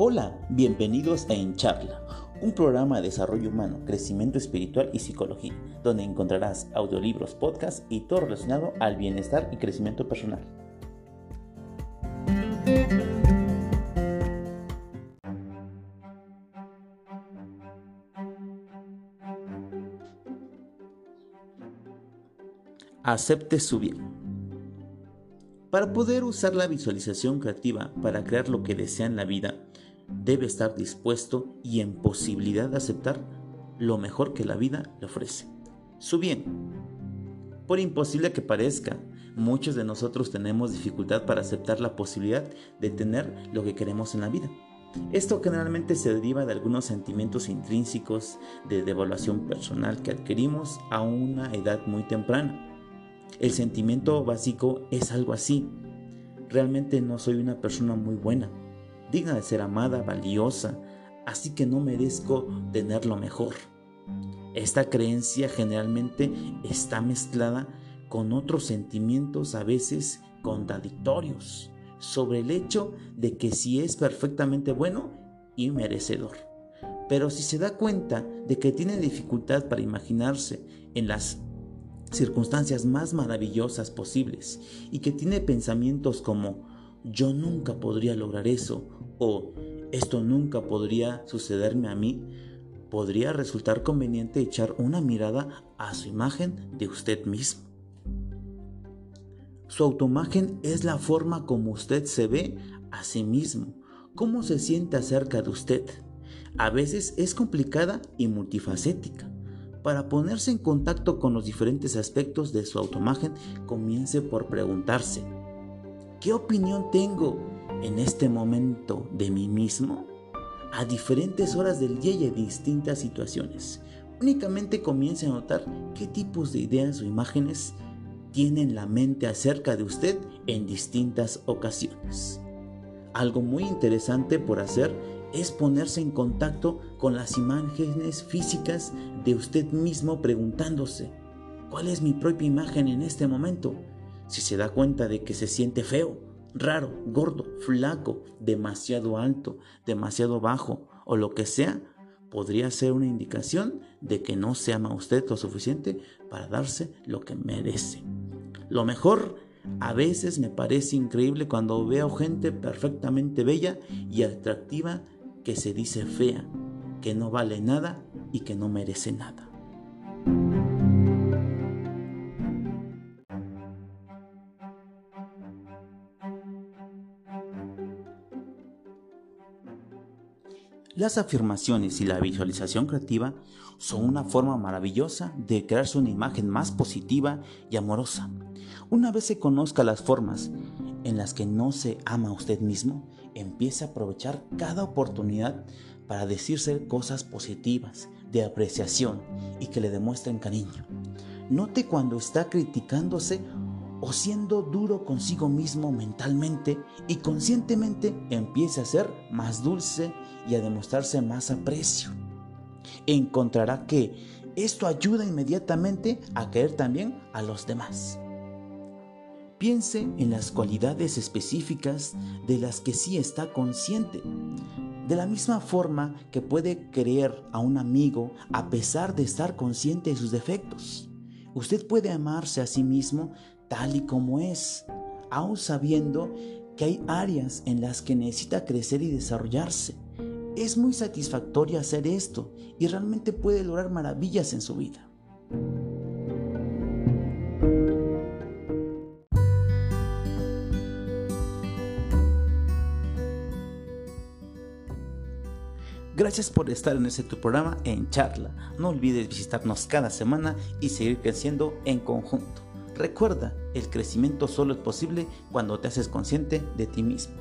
Hola, bienvenidos a En Charla, un programa de desarrollo humano, crecimiento espiritual y psicología, donde encontrarás audiolibros, podcasts y todo relacionado al bienestar y crecimiento personal. Acepte su bien. Para poder usar la visualización creativa para crear lo que desea en la vida, debe estar dispuesto y en posibilidad de aceptar lo mejor que la vida le ofrece. Su bien. Por imposible que parezca, muchos de nosotros tenemos dificultad para aceptar la posibilidad de tener lo que queremos en la vida. Esto generalmente se deriva de algunos sentimientos intrínsecos de devaluación personal que adquirimos a una edad muy temprana el sentimiento básico es algo así. Realmente no soy una persona muy buena, digna de ser amada, valiosa, así que no merezco tener lo mejor. Esta creencia generalmente está mezclada con otros sentimientos a veces contradictorios sobre el hecho de que si es perfectamente bueno y merecedor. Pero si se da cuenta de que tiene dificultad para imaginarse en las circunstancias más maravillosas posibles y que tiene pensamientos como yo nunca podría lograr eso o esto nunca podría sucederme a mí, podría resultar conveniente echar una mirada a su imagen de usted mismo. Su autoimagen es la forma como usted se ve a sí mismo, cómo se siente acerca de usted. A veces es complicada y multifacética para ponerse en contacto con los diferentes aspectos de su autoimagen, comience por preguntarse, ¿qué opinión tengo en este momento de mí mismo? A diferentes horas del día y en distintas situaciones. Únicamente comience a notar qué tipos de ideas o imágenes tiene en la mente acerca de usted en distintas ocasiones. Algo muy interesante por hacer es ponerse en contacto con las imágenes físicas de usted mismo preguntándose, ¿cuál es mi propia imagen en este momento? Si se da cuenta de que se siente feo, raro, gordo, flaco, demasiado alto, demasiado bajo o lo que sea, podría ser una indicación de que no se ama usted lo suficiente para darse lo que merece. Lo mejor a veces me parece increíble cuando veo gente perfectamente bella y atractiva que se dice fea, que no vale nada y que no merece nada. Las afirmaciones y la visualización creativa son una forma maravillosa de crearse una imagen más positiva y amorosa. Una vez se conozca las formas en las que no se ama a usted mismo, empiece a aprovechar cada oportunidad para decirse cosas positivas, de apreciación y que le demuestren cariño. Note cuando está criticándose o siendo duro consigo mismo mentalmente y conscientemente empiece a ser más dulce y a demostrarse más aprecio. Encontrará que esto ayuda inmediatamente a querer también a los demás. Piense en las cualidades específicas de las que sí está consciente. De la misma forma que puede creer a un amigo a pesar de estar consciente de sus defectos. Usted puede amarse a sí mismo tal y como es, aun sabiendo que hay áreas en las que necesita crecer y desarrollarse. Es muy satisfactorio hacer esto y realmente puede lograr maravillas en su vida. Gracias por estar en este tu programa en charla. No olvides visitarnos cada semana y seguir creciendo en conjunto. Recuerda, el crecimiento solo es posible cuando te haces consciente de ti mismo.